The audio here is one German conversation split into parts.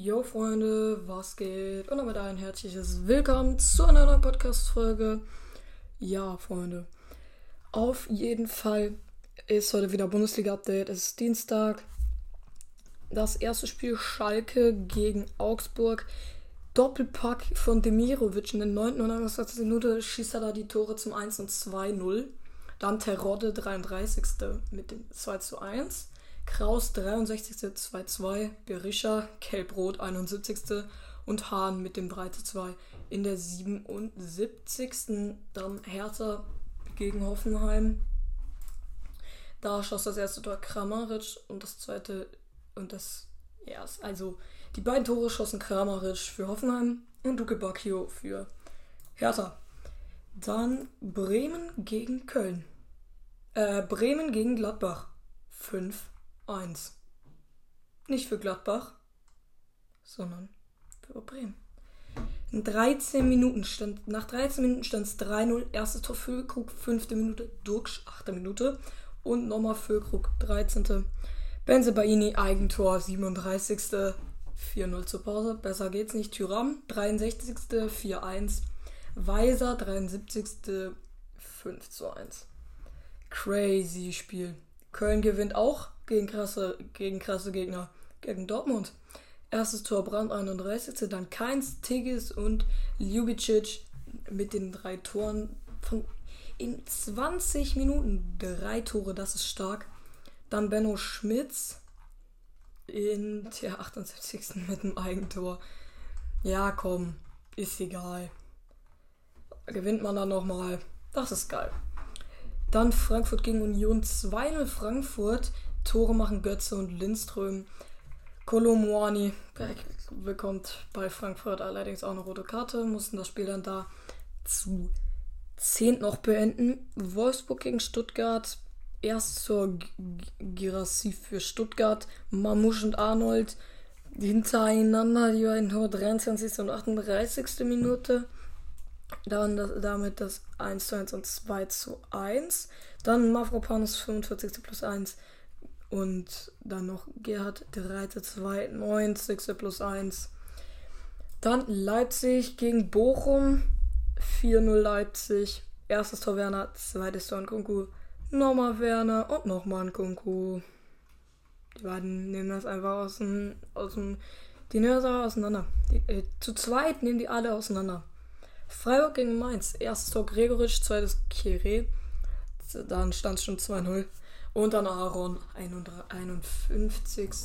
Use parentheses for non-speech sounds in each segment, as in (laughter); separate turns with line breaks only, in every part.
Yo Freunde, was geht? Und damit ein herzliches Willkommen zu einer neuen Podcast-Folge. Ja, Freunde, auf jeden Fall ist heute wieder Bundesliga-Update. Es ist Dienstag. Das erste Spiel Schalke gegen Augsburg. Doppelpack von Demirovic in der 9. und 21. Minute schießt er da die Tore zum 1 und 2-0. Dann Terodde 33. mit dem 2 zu 1. Kraus 63. 2-2, Berisha Kelbrot 71. und Hahn mit dem 3-2 in der 77. Dann Hertha gegen Hoffenheim. Da schoss das erste Tor Kramaric und das zweite und das ja, also die beiden Tore schossen Kramaric für Hoffenheim und Duke Bacchio für Hertha. Dann Bremen gegen Köln. Äh, Bremen gegen Gladbach. 5 1. Nicht für Gladbach, sondern für Bremen. In 13 Minuten stand, nach 13 Minuten stand es 3-0. Erstes Tor Füllkrug, 5. Minute, Durksch, 8. Minute. Und nochmal Füllkrug, 13. Benzebaini, Eigentor, 37. 4-0 zur Pause. Besser geht's nicht. Tyram, 63. 4-1. Weiser, 73. 5 1. Crazy Spiel. Köln gewinnt auch gegen krasse, gegen krasse Gegner. Gegen Dortmund. Erstes Tor Brand 31. Dann Keins, Tigges und Ljubicic mit den drei Toren von in 20 Minuten. Drei Tore, das ist stark. Dann Benno Schmitz in der 78. (laughs) mit dem Eigentor. Ja, komm, ist egal. Gewinnt man dann nochmal. Das ist geil. Dann Frankfurt gegen Union 2-0 Frankfurt. Tore machen Götze und Lindström. Kolomwani bekommt bei Frankfurt allerdings auch eine rote Karte, mussten das Spiel dann da zu 10 noch beenden. Wolfsburg gegen Stuttgart. Erst zur Girassi für Stuttgart. Mamouche und Arnold hintereinander, die beiden Tore 23. und 38. Minute. Dann das, damit das 1 zu 1 und 2 zu 1. Dann Mavropanos 45. plus 1. Und dann noch Gerhard 3 zu 2, 90. plus 1. Dann Leipzig gegen Bochum. 4-0 Leipzig. Erstes Tor Werner, zweites Tor Kunku. Nochmal Werner und nochmal ein Kunku. Die beiden nehmen das einfach aus dem, aus dem die das auseinander. Die, äh, zu zweit nehmen die alle auseinander. Freiburg gegen Mainz. Erstes Tor Gregoritsch, zweites Kere. Dann stand es schon 2-0. Und dann Aaron, 51.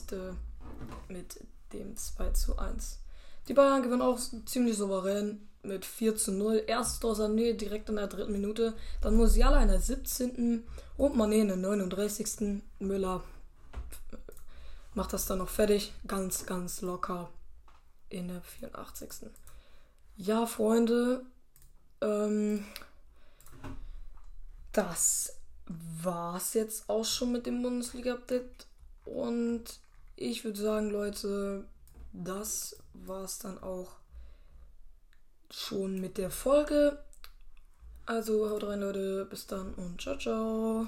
mit dem 2 zu 1. Die Bayern gewinnen auch ziemlich souverän mit 4 zu 0. Erstes Tor Sané direkt in der dritten Minute. Dann Musiala in der 17. und Mané in der 39. Müller macht das dann noch fertig. Ganz, ganz locker in der 84. Ja, Freunde, ähm, das war's jetzt auch schon mit dem Bundesliga-Update. Und ich würde sagen, Leute, das war's dann auch schon mit der Folge. Also haut rein, Leute. Bis dann und ciao, ciao.